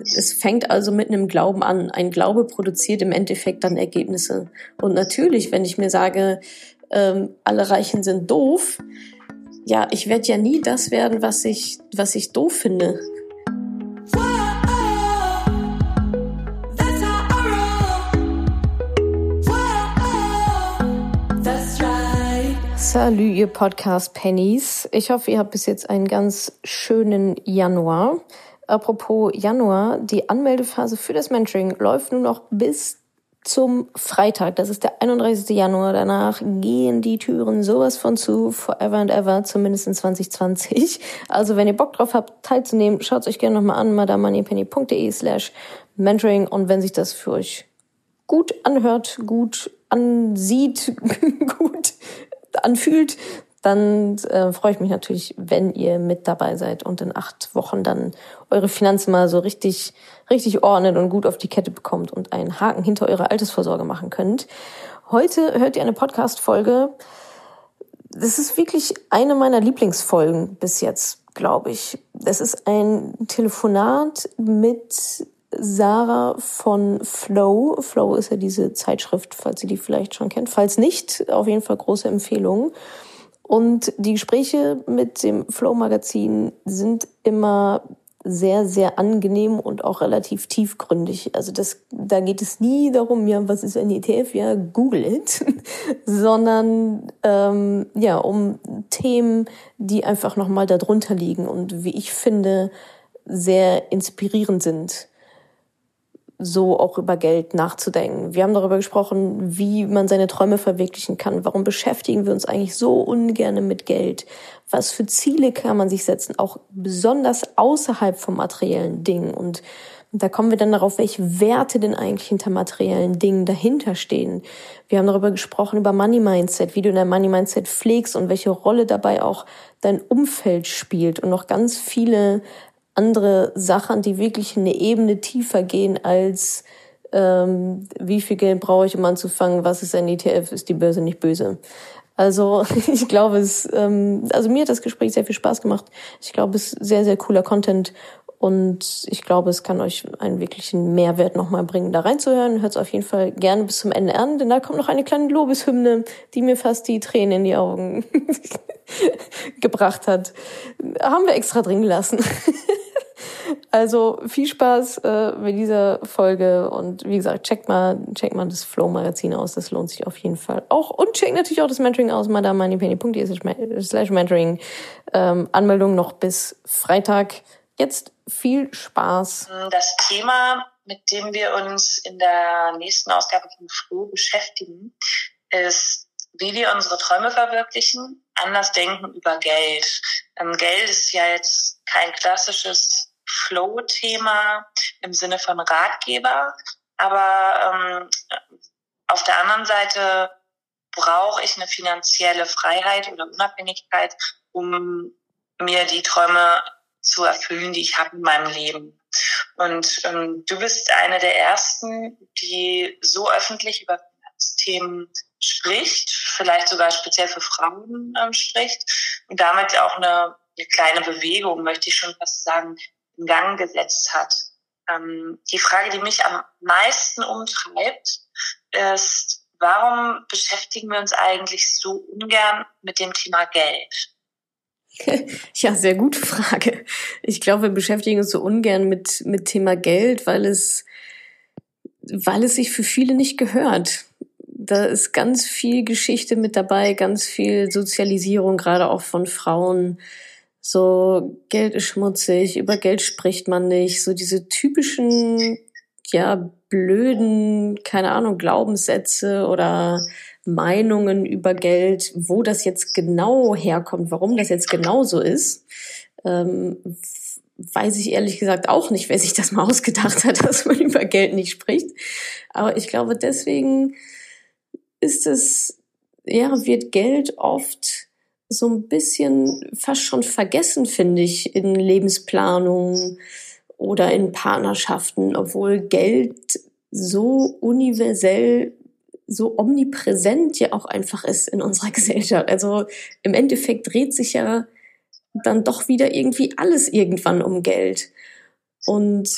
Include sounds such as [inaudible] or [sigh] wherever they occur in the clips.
Es fängt also mit einem Glauben an. Ein Glaube produziert im Endeffekt dann Ergebnisse. Und natürlich, wenn ich mir sage, ähm, alle Reichen sind doof, ja, ich werde ja nie das werden, was ich, was ich doof finde. Salut, ihr Podcast Pennies. Ich hoffe, ihr habt bis jetzt einen ganz schönen Januar. Apropos Januar, die Anmeldephase für das Mentoring läuft nur noch bis zum Freitag. Das ist der 31. Januar. Danach gehen die Türen sowas von zu, forever and ever, zumindest in 2020. Also wenn ihr Bock drauf habt, teilzunehmen, schaut euch gerne nochmal an, madamoneypenny.de slash mentoring. Und wenn sich das für euch gut anhört, gut ansieht, [laughs] gut anfühlt, dann äh, freue ich mich natürlich, wenn ihr mit dabei seid und in acht Wochen dann eure Finanzen mal so richtig, richtig ordnet und gut auf die Kette bekommt und einen Haken hinter eure Altersvorsorge machen könnt. Heute hört ihr eine Podcast-Folge. Das ist wirklich eine meiner Lieblingsfolgen bis jetzt, glaube ich. Das ist ein Telefonat mit Sarah von Flow. Flow ist ja diese Zeitschrift, falls ihr die vielleicht schon kennt. Falls nicht, auf jeden Fall große Empfehlung. Und die Gespräche mit dem Flow-Magazin sind immer sehr, sehr angenehm und auch relativ tiefgründig. Also das, da geht es nie darum, ja, was ist ein ETF? Ja, google it, [laughs] sondern ähm, ja, um Themen, die einfach nochmal darunter liegen und wie ich finde, sehr inspirierend sind so auch über Geld nachzudenken. Wir haben darüber gesprochen, wie man seine Träume verwirklichen kann. Warum beschäftigen wir uns eigentlich so ungern mit Geld? Was für Ziele kann man sich setzen? Auch besonders außerhalb von materiellen Dingen. Und da kommen wir dann darauf, welche Werte denn eigentlich hinter materiellen Dingen dahinter stehen. Wir haben darüber gesprochen, über Money Mindset, wie du dein Money Mindset pflegst und welche Rolle dabei auch dein Umfeld spielt und noch ganz viele andere Sachen, die wirklich eine Ebene tiefer gehen als ähm, wie viel Geld brauche ich, um anzufangen, was ist ein ETF, ist die Börse nicht böse. Also [laughs] ich glaube, es, ähm, also mir hat das Gespräch sehr viel Spaß gemacht. Ich glaube, es ist sehr, sehr cooler Content und ich glaube, es kann euch einen wirklichen Mehrwert nochmal bringen, da reinzuhören. Hört es auf jeden Fall gerne bis zum Ende an, denn da kommt noch eine kleine Lobeshymne, die mir fast die Tränen in die Augen [laughs] gebracht hat. Haben wir extra drin gelassen. [laughs] Also viel Spaß äh, mit dieser Folge und wie gesagt, checkt mal, checkt mal das Flow Magazin aus, das lohnt sich auf jeden Fall auch. Und checkt natürlich auch das Mentoring aus, madamoneypenny.de slash mentoring. Ähm, Anmeldung noch bis Freitag. Jetzt viel Spaß. Das Thema, mit dem wir uns in der nächsten Ausgabe von Flow beschäftigen, ist, wie wir unsere Träume verwirklichen, anders denken über Geld. Ähm, Geld ist ja jetzt kein klassisches Flow-Thema im Sinne von Ratgeber. Aber ähm, auf der anderen Seite brauche ich eine finanzielle Freiheit oder Unabhängigkeit, um mir die Träume zu erfüllen, die ich habe in meinem Leben. Und ähm, du bist eine der ersten, die so öffentlich über Finanzthemen spricht, vielleicht sogar speziell für Frauen ähm, spricht und damit auch eine, eine kleine Bewegung, möchte ich schon fast sagen, in Gang gesetzt hat. Ähm, die Frage, die mich am meisten umtreibt, ist, warum beschäftigen wir uns eigentlich so ungern mit dem Thema Geld? [laughs] Ja, sehr gute Frage. Ich glaube, wir beschäftigen uns so ungern mit, mit Thema Geld, weil es, weil es sich für viele nicht gehört. Da ist ganz viel Geschichte mit dabei, ganz viel Sozialisierung, gerade auch von Frauen so Geld ist schmutzig, über Geld spricht man nicht, so diese typischen, ja, blöden, keine Ahnung, Glaubenssätze oder Meinungen über Geld, wo das jetzt genau herkommt, warum das jetzt genau so ist, ähm, weiß ich ehrlich gesagt auch nicht, wer sich das mal ausgedacht hat, [laughs] dass man über Geld nicht spricht. Aber ich glaube, deswegen ist es, ja, wird Geld oft so ein bisschen fast schon vergessen, finde ich, in Lebensplanung oder in Partnerschaften, obwohl Geld so universell, so omnipräsent ja auch einfach ist in unserer [laughs] Gesellschaft. Also im Endeffekt dreht sich ja dann doch wieder irgendwie alles irgendwann um Geld. Und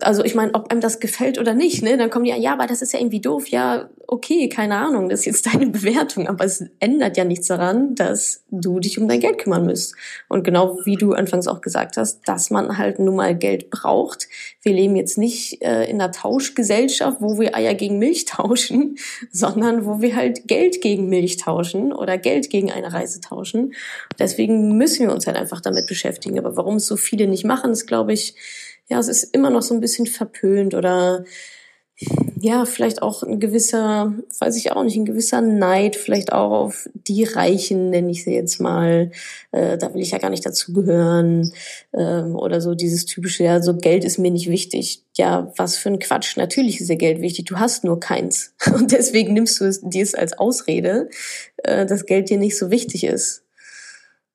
also ich meine, ob einem das gefällt oder nicht, ne, dann kommen die, ja, aber das ist ja irgendwie doof, ja, okay, keine Ahnung, das ist jetzt deine [laughs] Bewertung, aber es ändert ja nichts daran, dass du dich um dein Geld kümmern müsst. Und genau wie du anfangs auch gesagt hast, dass man halt nun mal Geld braucht. Wir leben jetzt nicht äh, in einer Tauschgesellschaft, wo wir Eier gegen Milch [laughs] tauschen, sondern wo wir halt Geld gegen Milch tauschen oder Geld gegen eine Reise tauschen. Deswegen müssen wir uns halt einfach damit beschäftigen. Aber warum es so viele nicht machen, ist, glaube ich, ja, es ist immer noch so ein bisschen verpönt oder ja, vielleicht auch ein gewisser, weiß ich auch nicht, ein gewisser Neid, vielleicht auch auf die Reichen, nenne ich sie jetzt mal. Äh, da will ich ja gar nicht dazugehören. Ähm, oder so dieses typische, ja, so Geld ist mir nicht wichtig. Ja, was für ein Quatsch. Natürlich ist dir Geld wichtig. Du hast nur keins. [laughs] Und deswegen nimmst du es dir es als Ausrede, äh, dass Geld dir nicht so wichtig ist.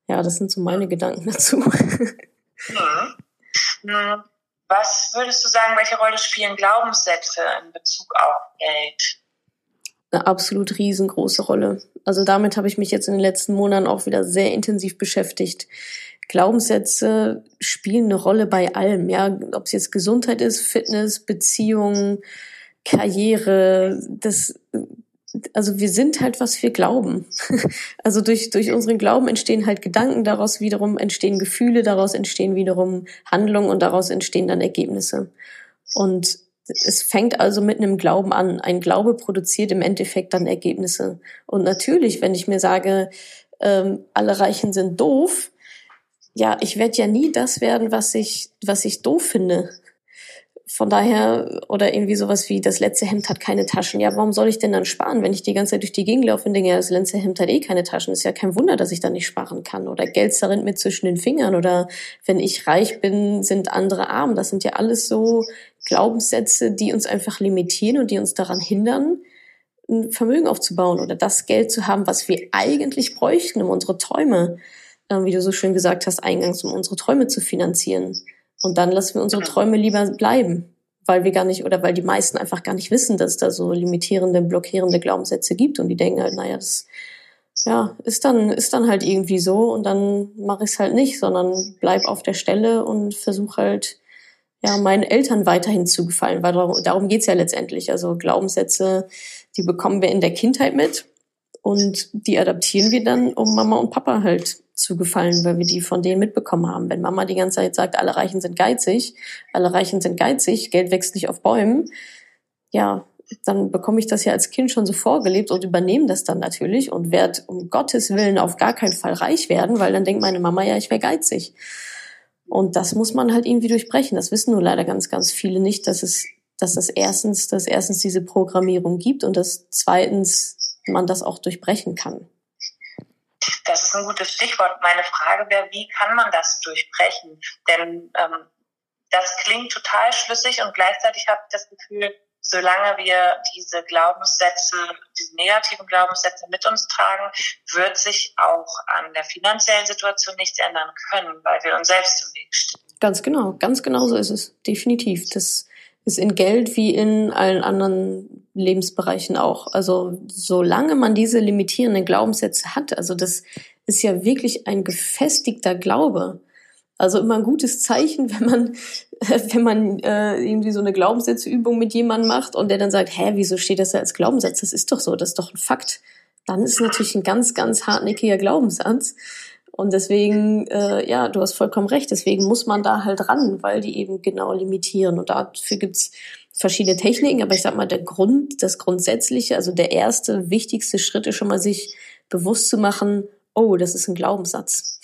Ja, das sind so meine Gedanken dazu. [laughs] Ja. ja. Was würdest du sagen, welche Rolle spielen Glaubenssätze in Bezug auf Geld? Eine absolut riesengroße Rolle. Also damit habe ich mich jetzt in den letzten Monaten auch wieder sehr intensiv beschäftigt. Glaubenssätze spielen eine Rolle bei allem, ja, ob es jetzt Gesundheit ist, Fitness, Beziehungen, Karriere, das also wir sind halt, was wir glauben. [laughs] Also durch, durch unseren Glauben entstehen halt Gedanken, daraus wiederum entstehen Gefühle, daraus entstehen wiederum Handlungen und daraus entstehen dann Ergebnisse. Und es fängt also mit einem Glauben an. Ein Glaube produziert im Endeffekt dann Ergebnisse. Und natürlich, wenn ich mir sage, ähm, alle Reichen sind doof, ja, ich werde ja nie das werden, was ich, was ich doof finde. Von daher, oder irgendwie sowas wie, das letzte Hemd hat keine Taschen. Ja, warum soll ich denn dann sparen, wenn ich die ganze Zeit durch die Gegend laufe und denke, ja, das letzte Hemd hat eh keine Taschen. Ist ja kein Wunder, dass ich da nicht sparen kann. Oder Geld zerrinnt mir zwischen den Fingern. Oder wenn ich reich bin, sind andere arm. Das sind ja alles so Glaubenssätze, die uns einfach limitieren und die uns daran hindern, ein Vermögen aufzubauen oder das Geld zu haben, was wir eigentlich bräuchten, um unsere Träume, äh, wie du so schön gesagt hast, eingangs, um unsere Träume zu finanzieren. Und dann lassen wir unsere Träume lieber bleiben, weil wir gar nicht oder weil die meisten einfach gar nicht wissen, dass es da so limitierende, blockierende Glaubenssätze gibt und die denken halt, naja, das ja, ist dann, ist dann halt irgendwie so und dann mache ich es halt nicht, sondern bleib auf der Stelle und versuche halt, ja, meinen Eltern weiterhin zu gefallen, weil darum, darum geht's ja letztendlich. Also Glaubenssätze, die bekommen wir in der Kindheit mit und die adaptieren wir dann, um Mama und Papa halt zu gefallen, weil wir die von denen mitbekommen haben. Wenn Mama die ganze Zeit sagt, alle Reichen sind geizig, alle Reichen sind geizig, Geld wächst nicht auf Bäumen, ja, dann bekomme ich das ja als Kind schon so vorgelebt und übernehme das dann natürlich und werde um Gottes Willen auf gar keinen Fall reich werden, weil dann denkt meine Mama ja, ich wäre geizig. Und das muss man halt irgendwie durchbrechen. Das wissen nur leider ganz, ganz viele nicht, dass es, dass das erstens, dass erstens diese Programmierung gibt und dass zweitens man das auch durchbrechen kann. Das ist ein gutes Stichwort. Meine Frage wäre, wie kann man das durchbrechen? Denn ähm, das klingt total schlüssig und gleichzeitig habe ich das Gefühl, solange wir diese Glaubenssätze, diese negativen Glaubenssätze mit uns tragen, wird sich auch an der finanziellen Situation nichts ändern können, weil wir uns selbst im Weg stehen. Ganz genau, ganz genau so ist es. Definitiv. Das ist in Geld wie in allen anderen Lebensbereichen auch. Also solange man diese limitierenden Glaubenssätze hat, also das ist ja wirklich ein gefestigter Glaube. Also immer ein gutes Zeichen, [laughs] wenn man, wenn man äh, irgendwie so eine Glaubenssätzeübung mit jemandem macht und der dann sagt, hä, wieso steht das da als Glaubenssatz? Das ist doch so, das ist doch ein Fakt. Dann ist natürlich ein ganz, ganz hartnäckiger Glaubenssatz. Und deswegen, äh, ja, du hast vollkommen recht, deswegen muss man da halt ran, weil die eben genau limitieren. Und dafür gibt's verschiedene Techniken, aber ich sag mal, der Grund, das Grundsätzliche, also der erste, wichtigste Schritt ist schon mal sich bewusst zu machen, oh, das ist ein Glaubenssatz.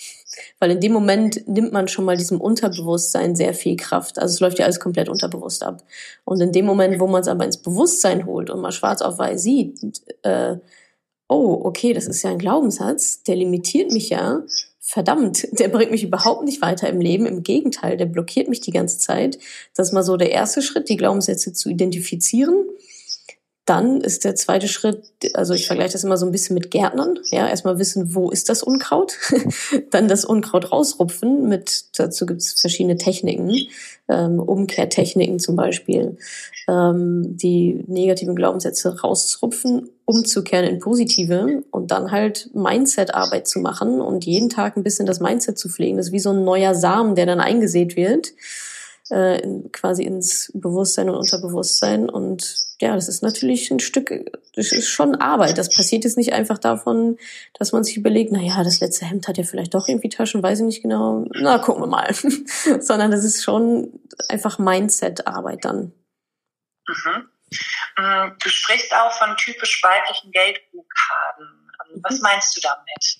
Weil in dem Moment nimmt man schon mal diesem Unterbewusstsein sehr viel Kraft. Also es läuft ja alles komplett unterbewusst ab. Und in dem Moment, wo man es aber ins Bewusstsein holt und mal schwarz auf weiß sieht, äh, oh, okay, das ist ja ein Glaubenssatz, der limitiert mich ja. Verdammt, der bringt mich überhaupt nicht weiter im Leben. Im Gegenteil, der blockiert mich die ganze Zeit. Das ist mal so der erste Schritt, die Glaubenssätze zu identifizieren dann ist der zweite Schritt, also ich vergleiche das immer so ein bisschen mit Gärtnern. Ja, erstmal wissen, wo ist das Unkraut, [laughs] dann das Unkraut rausrupfen. Mit dazu gibt es verschiedene Techniken, ähm, Umkehrtechniken zum Beispiel, ähm, die negativen Glaubenssätze rauszurupfen, umzukehren in positive und dann halt Mindset-Arbeit zu machen und jeden Tag ein bisschen das Mindset zu pflegen. Das ist wie so ein neuer Samen, der dann eingesät wird äh, quasi ins Bewusstsein und Unterbewusstsein. Und ja, das ist natürlich ein Stück, das ist schon Arbeit. Das passiert jetzt nicht einfach davon, dass man sich überlegt, na ja, das letzte Hemd hat ja vielleicht doch irgendwie Taschen, weiß ich nicht genau. Na, gucken wir mal. [laughs] Sondern das ist schon einfach Mindset-Arbeit dann. Mhm. Mm, du sprichst auch von typisch weiblichen Geldblockaden. Was mhm. meinst du damit?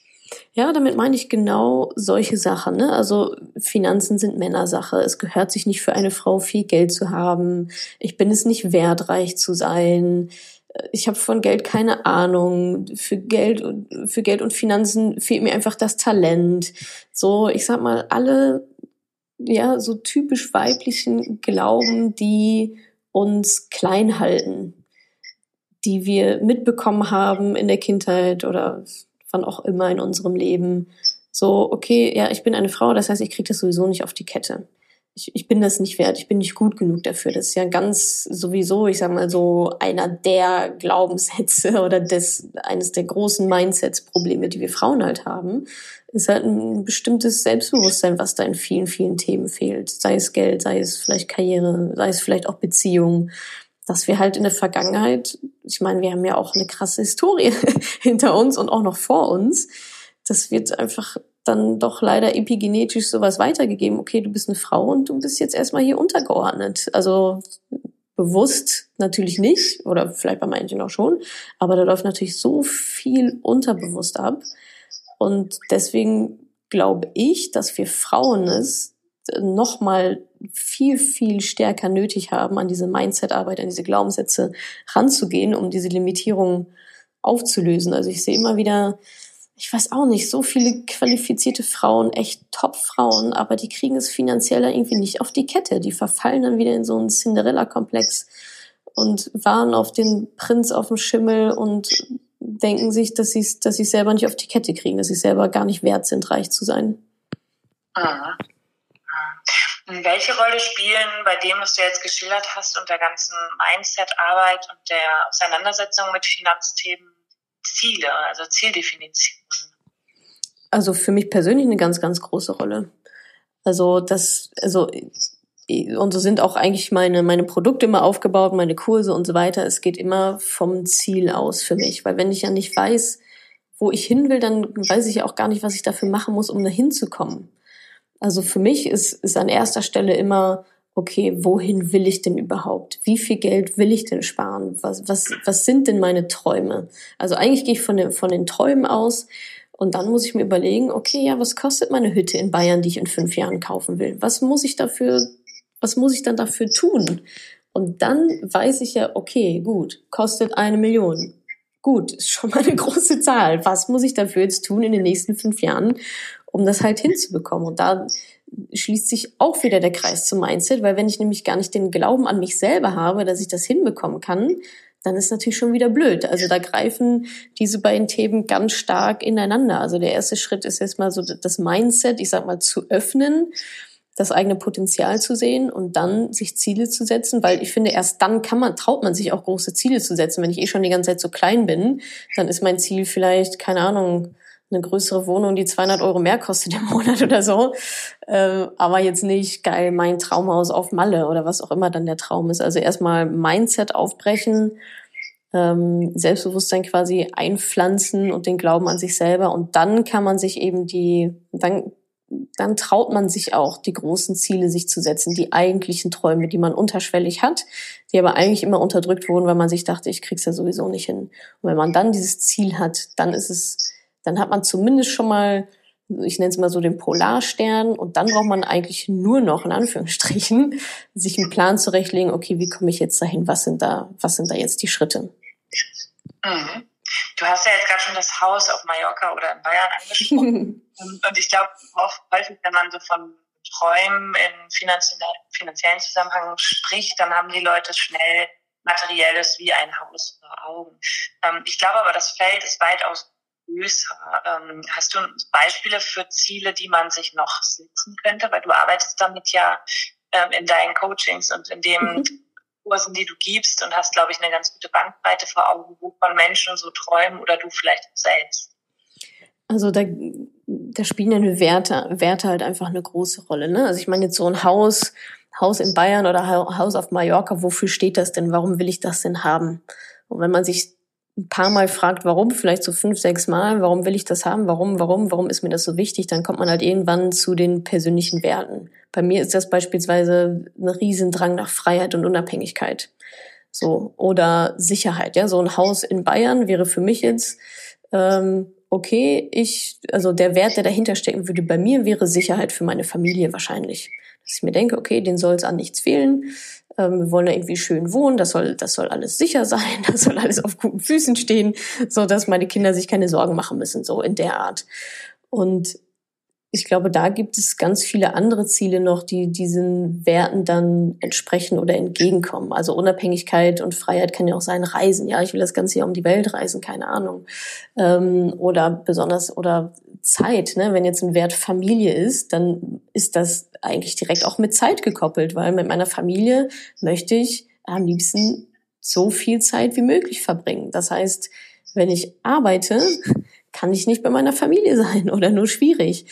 Ja, damit meine ich genau solche Sachen. Ne? Also Finanzen sind Männersache. Es gehört sich nicht für eine Frau viel Geld zu haben. Ich bin es nicht wert, reich zu sein. Ich habe von Geld keine Ahnung. Für Geld und für Geld und Finanzen fehlt mir einfach das Talent. So, ich sag mal, alle ja so typisch weiblichen Glauben, die uns klein halten, die wir mitbekommen haben in der Kindheit oder wann auch immer in unserem Leben. So, okay, ja, ich bin eine Frau, das heißt, ich kriege das sowieso nicht auf die Kette. Ich, ich bin das nicht wert, ich bin nicht gut genug dafür. Das ist ja ganz sowieso, ich sag mal so, einer der Glaubenssätze [laughs] oder des, eines der großen Mindsets-Probleme, die wir Frauen halt haben, ist halt ein bestimmtes Selbstbewusstsein, was da in vielen, vielen Themen fehlt. Sei es Geld, sei es vielleicht Karriere, sei es vielleicht auch Beziehung dass wir halt in der Vergangenheit, ich meine, wir haben ja auch eine krasse Historie [laughs] hinter uns und auch noch vor uns, das wird einfach dann doch leider epigenetisch sowas weitergegeben. Okay, du bist eine Frau und du bist jetzt erstmal hier untergeordnet. Also bewusst natürlich nicht oder vielleicht bei manchen auch schon, aber da läuft natürlich so viel unterbewusst ab und deswegen glaube ich, dass wir Frauen es noch mal viel, viel stärker nötig haben, an diese Mindset-Arbeit, an diese Glaubenssätze ranzugehen, um diese Limitierung aufzulösen. Also ich sehe immer wieder, ich weiß auch nicht, so viele qualifizierte Frauen, echt Top-Frauen, aber die kriegen es finanziell irgendwie nicht auf die Kette. Die verfallen dann wieder in so einen Cinderella-Komplex und waren auf den Prinz auf dem Schimmel und denken sich, dass sie dass sie selber nicht auf die Kette kriegen, dass sie selber gar nicht wert sind, reich zu sein. Ah. Welche Rolle spielen bei dem, was du jetzt geschildert hast und der ganzen Mindset-Arbeit und der Auseinandersetzung mit Finanzthemen Ziele, also Zieldefinitionen? Also für mich persönlich eine ganz, ganz große Rolle. Also das, also und so sind auch eigentlich meine, meine Produkte immer aufgebaut, meine Kurse und so weiter. Es geht immer vom Ziel aus für mich. Weil wenn ich ja nicht weiß, wo ich hin will, dann weiß ich ja auch gar nicht, was ich dafür machen muss, um da hinzukommen. Also für mich ist, ist an erster Stelle immer, okay, wohin will ich denn überhaupt? Wie viel Geld will ich denn sparen? Was, was, was sind denn meine Träume? Also eigentlich gehe ich von den, von den Träumen aus und dann muss ich mir überlegen, okay, ja, was kostet meine Hütte in Bayern, die ich in fünf Jahren kaufen will? Was muss ich dafür, was muss ich dann dafür tun? Und dann weiß ich ja, okay, gut, kostet eine Million. Gut, ist schon mal eine große Zahl. Was muss ich dafür jetzt tun in den nächsten fünf Jahren, um das halt hinzubekommen. Und da schließt sich auch wieder der Kreis zum Mindset, weil wenn ich nämlich gar nicht den Glauben an mich selber habe, dass ich das hinbekommen kann, dann ist natürlich schon wieder blöd. Also da greifen diese beiden Themen ganz stark ineinander. Also der erste Schritt ist erstmal so das Mindset, ich sag mal, zu öffnen, das eigene Potenzial zu sehen und dann sich Ziele zu setzen, weil ich finde, erst dann kann man, traut man sich auch große Ziele zu setzen. Wenn ich eh schon die ganze Zeit so klein bin, dann ist mein Ziel vielleicht, keine Ahnung, eine größere Wohnung, die 200 Euro mehr kostet im Monat oder so. Äh, aber jetzt nicht geil mein Traumhaus auf Malle oder was auch immer dann der Traum ist. Also erstmal Mindset aufbrechen, ähm, Selbstbewusstsein quasi einpflanzen und den Glauben an sich selber. Und dann kann man sich eben die, dann, dann traut man sich auch, die großen Ziele sich zu setzen, die eigentlichen Träume, die man unterschwellig hat, die aber eigentlich immer unterdrückt wurden, weil man sich dachte, ich krieg's ja sowieso nicht hin. Und wenn man dann dieses Ziel hat, dann ist es dann hat man zumindest schon mal, ich nenne es mal so den Polarstern und dann braucht man eigentlich nur noch, in Anführungsstrichen, [laughs] sich einen Plan zurechtlegen, okay, wie komme ich jetzt dahin, was sind da, was sind da jetzt die Schritte? Mhm. Du hast ja jetzt gerade schon das Haus auf Mallorca oder in Bayern angesprochen. [laughs] und ich glaube, häufig, wenn man so von Träumen in finanziellen Zusammenhang spricht, dann haben die Leute schnell Materielles wie ein Haus vor Augen. Ähm, ich glaube aber, das Feld ist weitaus größer. Ähm, hast du Beispiele für Ziele, die man sich noch setzen könnte? Weil du arbeitest damit ja ähm, in deinen Coachings und in den mhm. Kursen, die du gibst und hast, glaube ich, eine ganz gute Bandbreite vor Augen, wovon Menschen so träumen oder du vielleicht selbst. Also da, da spielen ja Werte, Werte halt einfach eine große Rolle. Ne? Also ich meine jetzt so ein Haus Haus in Bayern oder Haus auf Mallorca, wofür steht das denn? Warum will ich das denn haben? Und wenn man sich ein paar Mal fragt, warum, vielleicht so fünf, sechs Mal, warum will ich das haben, warum, warum, warum ist mir das so wichtig, dann kommt man halt irgendwann zu den persönlichen Werten. Bei mir ist das beispielsweise ein Riesendrang nach Freiheit und Unabhängigkeit. So, oder Sicherheit, ja. So ein Haus in Bayern wäre für mich jetzt, ähm, okay, ich, also der Wert, der dahinter stecken würde bei mir, wäre Sicherheit für meine Familie wahrscheinlich. Dass ich mir denke, okay, denen soll es an nichts fehlen ähm, wir wollen da irgendwie schön wohnen, das soll, das soll alles sicher sein, [laughs] das soll alles auf guten Füßen stehen, so dass meine Kinder sich keine Sorgen machen müssen, so in der Art. Und ich glaube, da gibt es ganz viele andere Ziele noch, die diesen Werten dann entsprechen oder entgegenkommen. Also Unabhängigkeit und Freiheit kann ja auch sein, Reisen. Ja, ich will das ganze Jahr um die Welt reisen, keine Ahnung. Ähm, oder besonders, oder Zeit. Ne? Wenn jetzt ein Wert Familie ist, dann ist das eigentlich direkt auch mit Zeit gekoppelt, weil mit meiner Familie möchte ich am liebsten so viel Zeit wie möglich verbringen. Das heißt, wenn ich arbeite, kann ich nicht bei meiner Familie sein [laughs] oder nur schwierig.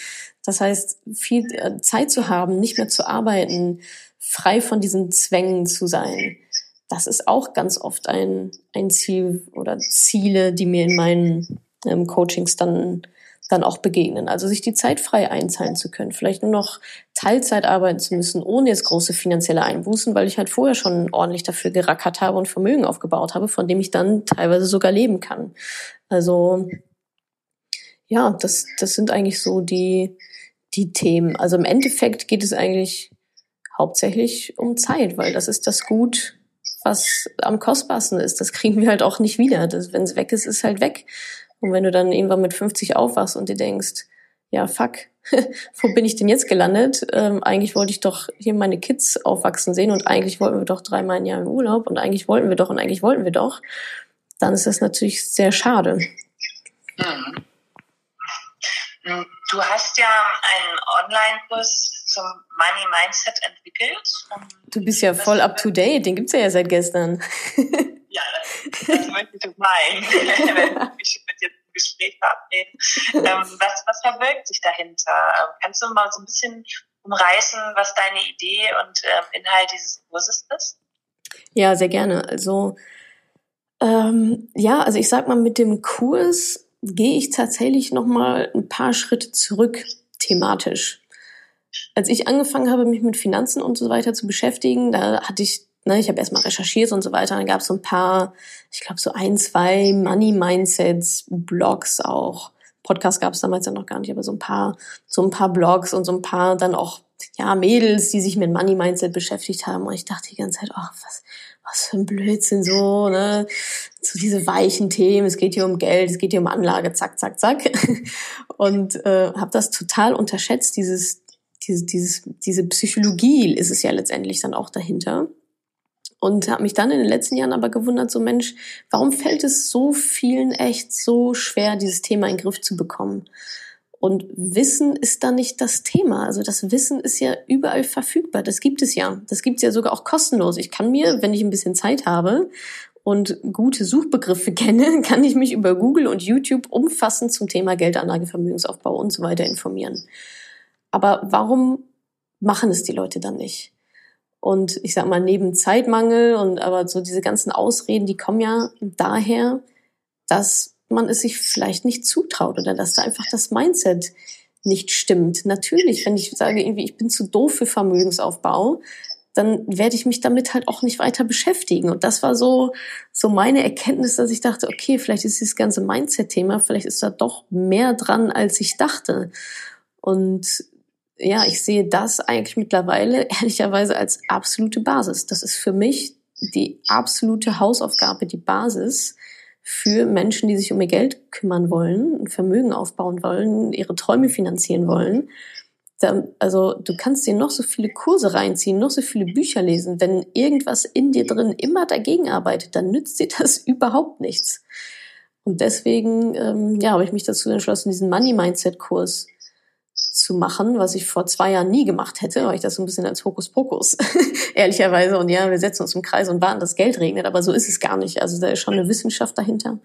Das heißt, viel äh, Zeit zu haben, nicht mehr zu arbeiten, frei von diesen Zwängen zu sein, das ist auch ganz oft ein, ein Ziel oder Ziele, die mir in meinen ähm, Coachings dann dann auch begegnen. Also sich die Zeit frei einzahlen zu können, vielleicht nur noch Teilzeit arbeiten zu müssen, ohne jetzt große finanzielle Einbußen, weil ich halt vorher schon ordentlich dafür gerackert habe und Vermögen aufgebaut habe, von dem ich dann teilweise sogar leben kann. Also ja, das, das sind eigentlich so die, die Themen. Also im Endeffekt geht es eigentlich hauptsächlich um Zeit, weil das ist das Gut, was am kostbarsten ist. Das kriegen wir halt auch nicht wieder. Wenn es weg ist, ist halt weg. Und wenn du dann irgendwann mit 50 aufwachst und dir denkst, ja, fuck, [laughs] wo bin ich denn jetzt gelandet? Ähm, eigentlich wollte ich doch hier meine Kids aufwachsen sehen und eigentlich wollten wir doch dreimal im Jahr im Urlaub und eigentlich wollten wir doch und eigentlich wollten wir doch. Dann ist das natürlich sehr schade. Mhm. Du hast ja einen Online-Kurs zum Money Mindset entwickelt. Du bist ja voll up to date, den gibt's ja, ja seit gestern. [laughs] ja, das, das möchte [laughs] ich meinen, wenn wir mich mit jetzt im Gespräch verabreden. Ähm, was, was verbirgt sich dahinter? Ähm, kannst du mal so ein bisschen umreißen, was deine Idee und ähm, Inhalt dieses Kurses ist? Ja, sehr gerne. Also ähm, ja, also ich sag mal, mit dem Kurs gehe ich tatsächlich noch mal ein paar Schritte zurück thematisch. Als ich angefangen habe, mich mit Finanzen und so weiter zu beschäftigen, da hatte ich ne, ich habe erstmal recherchiert und so weiter. Dann gab es so ein paar, ich glaube so ein, zwei Money Mindsets, Blogs auch. Podcast gab es damals ja noch gar nicht, aber so ein paar, so ein paar Blogs und so ein paar dann auch ja Mädels, die sich mit Money Mindset beschäftigt haben. Und ich dachte die ganze Zeit, ach was, was für ein Blödsinn so, ne? So diese weichen Themen. Es geht hier um Geld, es geht hier um Anlage, zack, zack, zack. [laughs] Und äh, habe das total unterschätzt. Dieses, diese, dieses, diese Psychologie ist es ja letztendlich dann auch dahinter. Und habe mich dann in den letzten Jahren aber gewundert, so Mensch, warum fällt es so vielen echt so schwer, dieses Thema in den Griff zu bekommen? Und Wissen ist da nicht das Thema. Also das Wissen ist ja überall verfügbar. Das gibt es ja. Das gibt es ja sogar auch kostenlos. Ich kann mir, wenn ich ein bisschen Zeit habe und gute Suchbegriffe [laughs] kenne, kann ich mich über Google und YouTube umfassend zum Thema Geldanlage, Vermögensaufbau und so weiter informieren. Aber warum machen es die Leute dann nicht? Und ich sag mal, neben Zeitmangel und aber so diese ganzen Ausreden, die kommen ja daher, dass man es sich vielleicht nicht zutraut oder dass da einfach das Mindset nicht stimmt. Natürlich, wenn ich sage, irgendwie, ich bin zu doof für Vermögensaufbau, dann werde ich mich damit halt auch nicht weiter beschäftigen. Und das war so, so meine Erkenntnis, dass ich dachte, okay, vielleicht ist dieses ganze Mindset-Thema, vielleicht ist da doch mehr dran, als ich dachte. Und ja, ich sehe das eigentlich mittlerweile [laughs] ehrlicherweise als absolute Basis. Das ist für mich die absolute Hausaufgabe, die Basis für Menschen, die sich um ihr Geld kümmern wollen, ein Vermögen aufbauen wollen, ihre Träume finanzieren wollen. also du kannst dir noch so viele Kurse reinziehen, noch so viele Bücher lesen. Wenn irgendwas in dir drin immer dagegen arbeitet, dann nützt dir [laughs] das überhaupt nichts. Und deswegen ähm, ja, habe ich mich dazu entschlossen, diesen Money Mindset Kurs zu machen, was ich vor zwei Jahren nie gemacht hätte, weil ich das so ein bisschen als Hokuspokus, [laughs] ehrlicherweise. Und ja, wir setzen uns im Kreis und warten, dass Geld regnet, aber so ist es gar nicht. Also da ist schon eine Wissenschaft dahinter.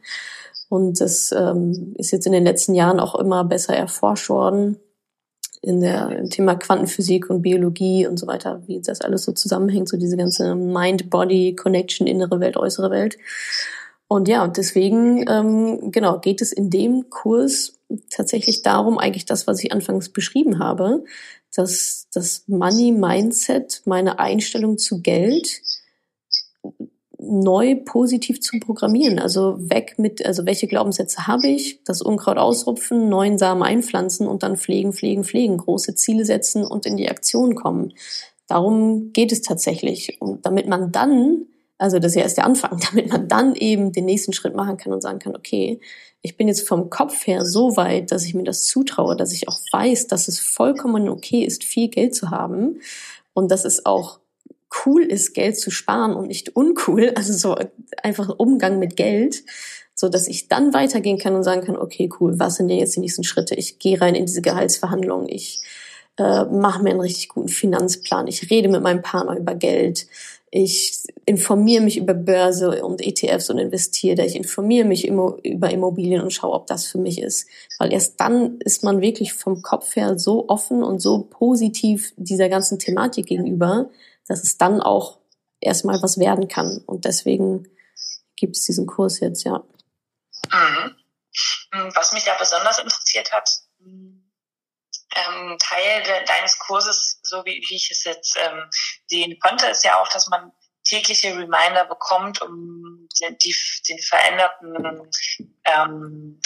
Und das ähm, ist jetzt in den letzten Jahren auch immer besser erforscht worden. in der im Thema Quantenphysik und Biologie und so weiter, wie das alles so zusammenhängt, so diese ganze Mind-Body-Connection, innere Welt, äußere Welt. Und ja, deswegen, ähm, genau, geht es in dem Kurs tatsächlich darum, eigentlich das, was ich anfangs beschrieben habe, dass das Money Mindset, meine Einstellung zu Geld, neu positiv zu programmieren. Also weg mit, also welche Glaubenssätze habe ich? Das Unkraut ausrupfen, neuen Samen einpflanzen und dann pflegen, pflegen, pflegen, große Ziele setzen und in die Aktion kommen. Darum geht es tatsächlich. Und damit man dann, also das ist ja erst der Anfang, [laughs] damit man dann eben den nächsten Schritt machen kann und sagen kann, okay, ich bin jetzt vom Kopf her so weit, dass ich mir das zutraue, dass ich auch weiß, dass es vollkommen okay ist, viel Geld zu haben und dass es auch cool ist, Geld zu sparen und nicht uncool, [laughs] also so einfach Umgang mit Geld, so dass ich dann weitergehen kann und sagen kann, okay, cool, was sind denn jetzt die nächsten Schritte? Ich gehe rein in diese Gehaltsverhandlungen, ich äh, mache mir einen richtig guten Finanzplan, ich rede mit meinem Partner über Geld, ich informiere mich über Börse und ETFs und investiere, ich informiere mich über Immobilien und schaue, ob das für mich ist. Weil erst dann ist man wirklich vom Kopf her so offen und so positiv dieser ganzen Thematik gegenüber, dass es dann auch erstmal was werden kann. Und deswegen gibt es diesen Kurs jetzt, ja. Mhm. Was mich da besonders interessiert hat, ähm, Teil de deines Kurses, so wie, wie ich es jetzt ähm, sehen konnte, ist ja auch, dass man tägliche Reminder bekommt, um den, die, den veränderten ähm,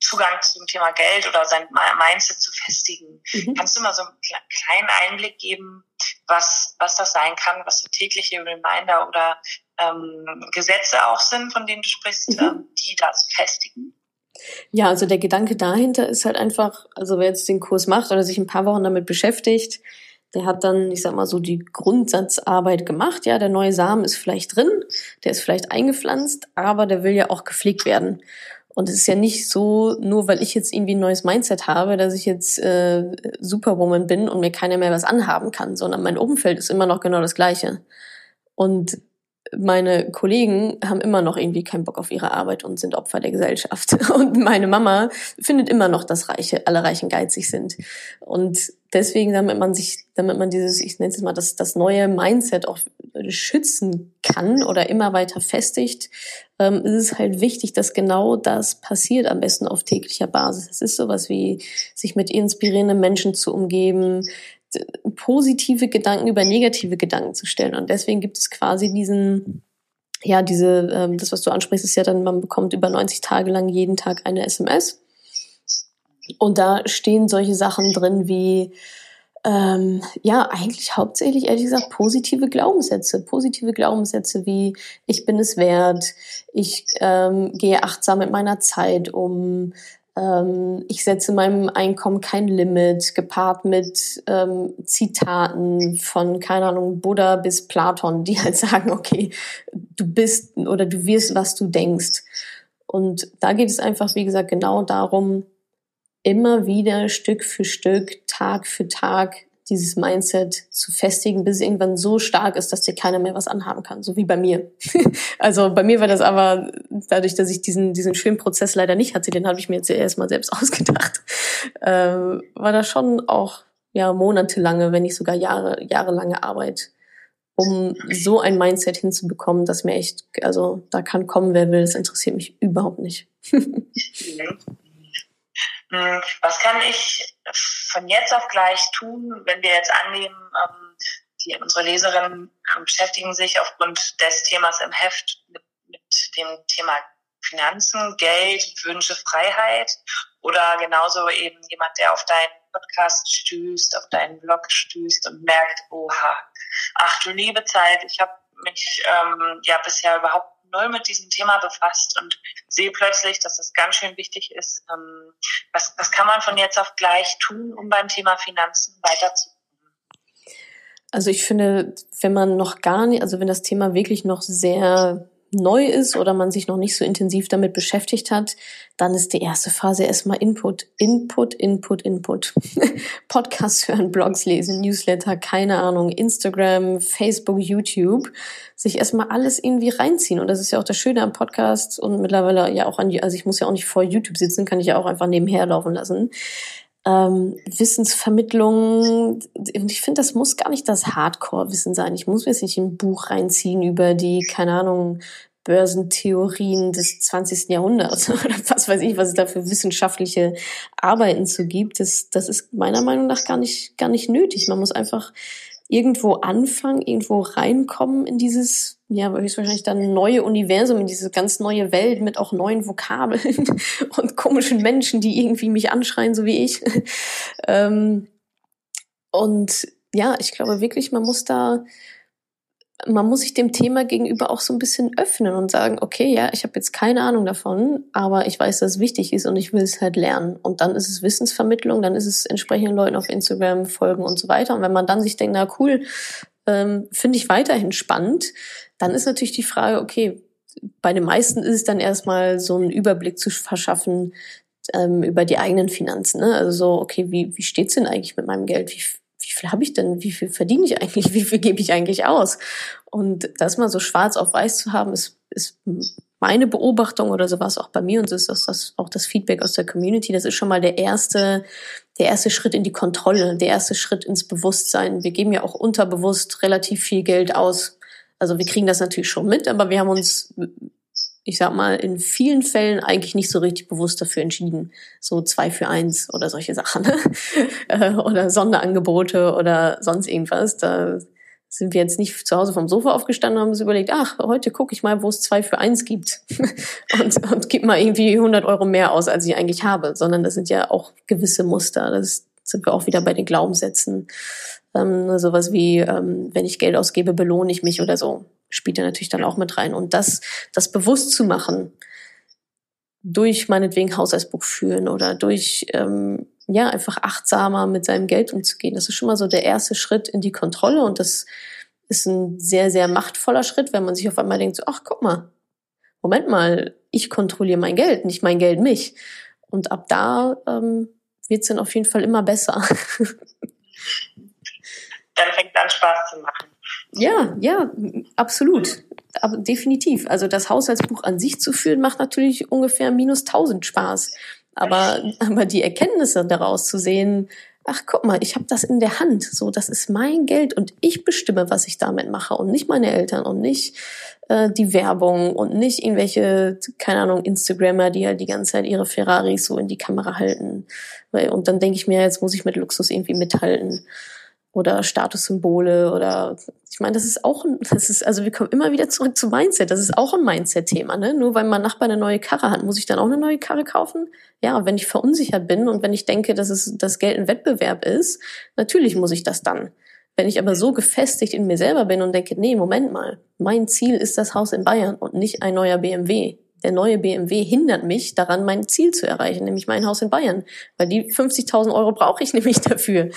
Zugang zum Thema Geld oder sein Mindset zu festigen. Mhm. Kannst du mal so einen kleinen Einblick geben, was, was das sein kann, was so tägliche Reminder oder ähm, Gesetze auch sind, von denen du sprichst, mhm. ähm, die das festigen? Ja, also der Gedanke dahinter ist halt einfach, also wer jetzt den Kurs macht oder sich ein paar Wochen damit beschäftigt, der hat dann, ich sag mal so, die Grundsatzarbeit gemacht. Ja, der neue Samen ist vielleicht drin, der ist vielleicht eingepflanzt, aber der will ja auch gepflegt werden. Und es ist ja nicht so, nur weil ich jetzt irgendwie ein neues Mindset habe, dass ich jetzt äh, Superwoman bin und mir keiner mehr was anhaben kann, sondern mein Umfeld ist immer noch genau das gleiche. Und meine Kollegen haben immer noch irgendwie keinen Bock auf ihre Arbeit und sind Opfer der Gesellschaft. [laughs] Und meine Mama findet immer noch, dass Reiche, alle Reichen geizig sind. Und deswegen, damit man sich, damit man dieses, ich nenne es mal, das, das neue Mindset auch schützen kann oder immer weiter festigt, ähm, ist es halt wichtig, dass genau das passiert, am besten auf täglicher Basis. Es ist sowas wie, sich mit inspirierenden Menschen zu umgeben, positive Gedanken über negative Gedanken zu stellen. Und deswegen gibt es quasi diesen, ja, diese, ähm, das, was du ansprichst, ist ja dann, man bekommt über 90 Tage lang jeden Tag eine SMS. Und da stehen solche Sachen drin wie, ähm, ja, eigentlich hauptsächlich, ehrlich gesagt, positive Glaubenssätze. Positive Glaubenssätze wie, ich bin es wert, ich ähm, gehe achtsam mit meiner Zeit um, ähm, ich setze meinem Einkommen kein Limit, gepaart mit ähm, Zitaten von, keine Ahnung, Buddha bis Platon, die halt [laughs] sagen, okay, du bist oder du wirst, was du denkst. Und da geht es einfach, wie gesagt, genau darum, immer wieder Stück für Stück, Tag für Tag dieses Mindset zu festigen, bis es irgendwann so stark ist, dass dir keiner mehr was anhaben kann, so wie bei mir. [laughs] also bei mir war das aber dadurch, dass ich diesen diesen schönen Prozess leider nicht hatte, den habe ich mir jetzt erst mal selbst [laughs] ausgedacht, ähm, war das schon auch ja monatelange, wenn nicht sogar Jahre jahrelange Arbeit, um so ein Mindset hinzubekommen, dass mir echt, also da kann kommen, wer will, das interessiert mich überhaupt nicht. [laughs] Hm, was kann ich von jetzt auf gleich tun, wenn wir jetzt annehmen, ähm, die, unsere Leserinnen ähm, beschäftigen sich aufgrund des Themas im Heft mit, mit dem Thema Finanzen, Geld, Wünsche, Freiheit oder genauso eben jemand, der auf deinen Podcast stößt, auf deinen Blog stößt und merkt, oha, ach du liebe Zeit, ich habe mich ähm, ja bisher überhaupt null mit diesem Thema befasst und sehe plötzlich, dass es ganz schön wichtig ist. Ähm, was, was kann man von jetzt auf gleich tun, um beim Thema Finanzen weiterzukommen? Also ich finde, wenn man noch gar nicht, also wenn das Thema wirklich noch sehr neu ist oder man sich noch nicht so intensiv damit beschäftigt hat, dann ist die erste Phase erstmal Input. Input, Input, Input. [laughs] Podcasts hören, Blogs lesen, Newsletter, keine Ahnung, Instagram, Facebook, YouTube. Sich erstmal alles irgendwie reinziehen. Und das ist ja auch das Schöne am Podcast und mittlerweile ja auch an, also ich muss ja auch nicht vor YouTube sitzen, kann ich ja auch einfach nebenher laufen lassen. Ähm, Wissensvermittlung. Und ich finde, das muss gar nicht das Hardcore-Wissen sein. Ich muss mir jetzt nicht ein Buch reinziehen über die, keine Ahnung, Börsentheorien des 20. Jahrhunderts [laughs] oder was weiß ich, was es da für wissenschaftliche Arbeiten zu gibt. Das, das ist meiner Meinung nach gar nicht, gar nicht nötig. Man muss einfach irgendwo anfangen, irgendwo reinkommen in dieses, ja, höchstwahrscheinlich dann neue Universum, in diese ganz neue Welt mit auch neuen Vokabeln [laughs] und komischen Menschen, die irgendwie mich anschreien, so wie ich. [laughs] ähm, und ja, ich glaube wirklich, man muss da man muss sich dem Thema gegenüber auch so ein bisschen öffnen und sagen, okay, ja, ich habe jetzt keine Ahnung davon, aber ich weiß, dass es wichtig ist und ich will es halt lernen. Und dann ist es Wissensvermittlung, dann ist es entsprechenden Leuten auf Instagram folgen und so weiter. Und wenn man dann sich denkt, na cool, ähm, finde ich weiterhin spannend, dann ist natürlich die Frage, okay, bei den meisten ist es dann erstmal so einen Überblick zu verschaffen ähm, über die eigenen Finanzen. Ne? Also so, okay, wie, wie steht's denn eigentlich mit meinem Geld? Wie, wie viel habe ich denn, wie viel verdiene ich eigentlich, [laughs] wie viel gebe ich eigentlich aus? Und das mal so schwarz auf weiß zu haben, ist, ist meine Beobachtung oder sowas auch bei mir und das ist das, auch das Feedback aus der Community. Das ist schon mal der erste, der erste Schritt in die Kontrolle, der erste Schritt ins Bewusstsein. Wir geben ja auch unterbewusst relativ viel Geld aus. Also wir kriegen das natürlich schon mit, aber wir haben uns ich sag mal, in vielen Fällen eigentlich nicht so richtig bewusst dafür entschieden. So zwei für eins oder solche Sachen. Ne? [laughs] Oder Sonderangebote oder sonst irgendwas. Da sind wir jetzt nicht zu Hause vom Sofa aufgestanden und haben uns überlegt, ach, heute gucke ich mal, wo es zwei für eins gibt. [laughs] und, und gib mal irgendwie 100 Euro mehr aus, als ich eigentlich habe. Sondern das sind ja auch gewisse Muster. Das sind wir auch wieder bei den Glaubenssätzen. Ähm, sowas wie, ähm, wenn ich Geld ausgebe, belohne ich mich oder so spielt ja natürlich dann auch mit rein. Und das, das bewusst zu machen, durch meinetwegen Haushaltsbuch führen oder durch ähm, ja einfach achtsamer mit seinem Geld umzugehen. Das ist schon mal so der erste Schritt in die Kontrolle und das ist ein sehr, sehr machtvoller Schritt, wenn man sich auf einmal denkt, so, ach, guck mal, Moment mal, ich kontrolliere mein Geld, nicht mein Geld mich. Und ab da ähm, wird es dann auf jeden Fall immer besser. [laughs] dann fängt es an Spaß zu machen. Ja, ja, absolut. Aber definitiv. Also das Haushaltsbuch an sich zu führen, macht natürlich ungefähr minus 1000 Spaß. Aber, aber die Erkenntnisse daraus zu sehen, ach guck mal, ich habe das in der Hand, so das ist mein Geld und ich bestimme, was ich damit mache und nicht meine Eltern und nicht äh, die Werbung und nicht irgendwelche, keine Ahnung, Instagrammer, die halt die ganze Zeit ihre Ferraris so in die Kamera halten. Und dann denke ich mir, jetzt muss ich mit Luxus irgendwie mithalten oder Statussymbole oder ich meine, das ist auch, das ist, also wir kommen immer wieder zurück zum Mindset. Das ist auch ein Mindset-Thema, ne? Nur weil mein Nachbar eine neue Karre hat, muss ich dann auch eine neue Karre kaufen? Ja, wenn ich verunsichert bin und wenn ich denke, dass es das Geld ein Wettbewerb ist, natürlich muss ich das dann. Wenn ich aber so gefestigt in mir selber bin und denke, nee, Moment mal, mein Ziel ist das Haus in Bayern und nicht ein neuer BMW. Der neue BMW hindert mich daran, mein Ziel zu erreichen, nämlich mein Haus in Bayern. Weil die 50.000 Euro brauche ich [laughs] nämlich dafür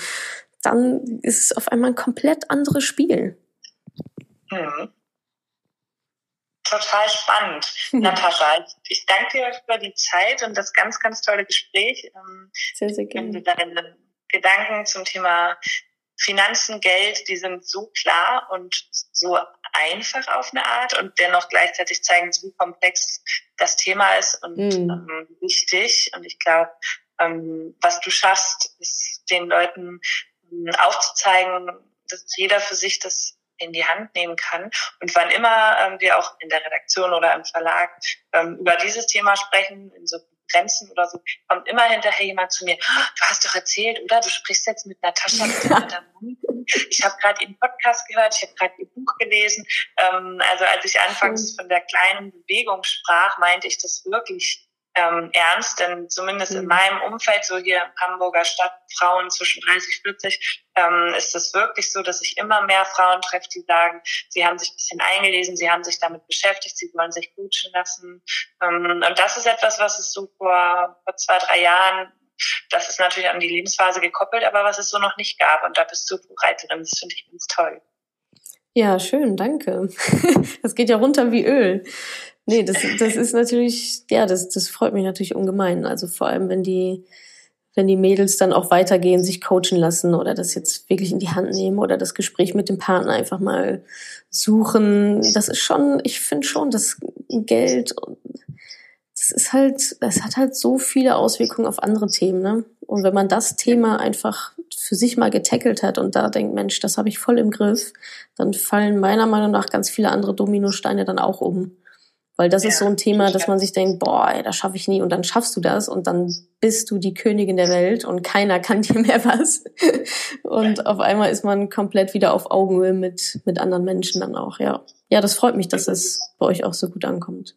dann ist es auf einmal ein komplett anderes Spiel. Hm. Total spannend. [laughs] Natascha. Ich, danke dir für die Zeit und das ganz, ganz tolle Gespräch. Ähm, sehr, sehr gerne. Deine Gedanken zum Thema Finanzen, Geld, die sind so klar und so einfach auf eine Art und dennoch gleichzeitig zeigen, wie komplex das Thema ist und mm. ähm, wichtig. Und ich glaube, ähm, was du schaffst, ist den Leuten aufzuzeigen, dass jeder für sich das in die Hand nehmen kann. Und wann immer ähm, wir auch in der Redaktion oder im Verlag ähm, über dieses Thema sprechen, in so Grenzen oder so, kommt immer hinterher jemand zu mir, oh, du hast doch erzählt, oder? Du sprichst jetzt mit Natascha. ich habe gerade ihren Podcast gehört, ich habe gerade ihr Buch gelesen. Ähm, also als ich anfangs von der kleinen Bewegung sprach, meinte ich das wirklich ähm, ernst, denn zumindest mhm. in meinem Umfeld, so hier in Hamburger Stadt, Frauen zwischen 30, 40, ähm, ist es wirklich so, dass ich immer mehr Frauen treffe, die sagen, sie haben sich ein bisschen eingelesen, sie haben sich damit beschäftigt, sie wollen sich coachen lassen. Ähm, und das ist etwas, was es so vor, vor zwei, drei Jahren das ist natürlich an die Lebensphase gekoppelt, aber was es so noch nicht gab. Und da bist du Buchreiterin. Das finde ich ganz toll. Ja, schön, danke. [laughs] Das geht ja runter wie Öl. Nee, das, das ist natürlich, ja, das, das freut mich natürlich ungemein. Also vor allem, wenn die, wenn die Mädels dann auch weitergehen, sich coachen lassen oder das jetzt wirklich in die Hand nehmen oder das Gespräch mit dem Partner einfach mal suchen. Das ist schon, ich finde schon, dass Geld, das ist halt, es hat halt so viele Auswirkungen auf andere Themen, ne? Und wenn man das Thema einfach für sich mal getackelt hat und da denkt, Mensch, das habe ich voll im Griff, dann fallen meiner Meinung nach ganz viele andere Dominosteine dann auch um. Weil das ja, ist so ein Thema, dass man sich denkt, boah, ey, das schaffe ich nie und dann schaffst du das und dann bist du die Königin der Welt und keiner kann [laughs] dir mehr was. Und auf einmal ist man komplett wieder auf Augenhöhe mit, mit anderen Menschen dann auch, ja. Ja, das freut mich, dass es bei euch auch so gut ankommt.